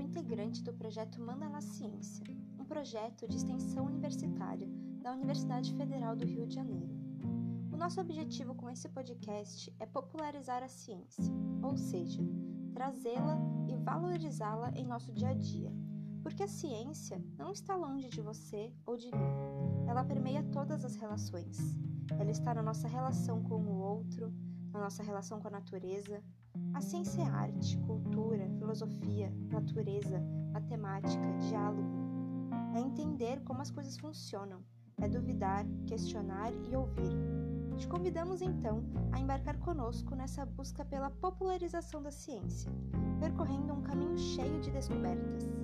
integrante do projeto Mandala Ciência, um projeto de extensão universitária da Universidade Federal do Rio de Janeiro. O nosso objetivo com esse podcast é popularizar a ciência, ou seja, trazê-la e valorizá-la em nosso dia a dia, porque a ciência não está longe de você ou de mim. Ela permeia todas as relações. Ela está na nossa relação com o outro, nossa relação com a natureza. A ciência é arte, cultura, filosofia, natureza, matemática, diálogo. É entender como as coisas funcionam, é duvidar, questionar e ouvir. Te convidamos então a embarcar conosco nessa busca pela popularização da ciência, percorrendo um caminho cheio de descobertas.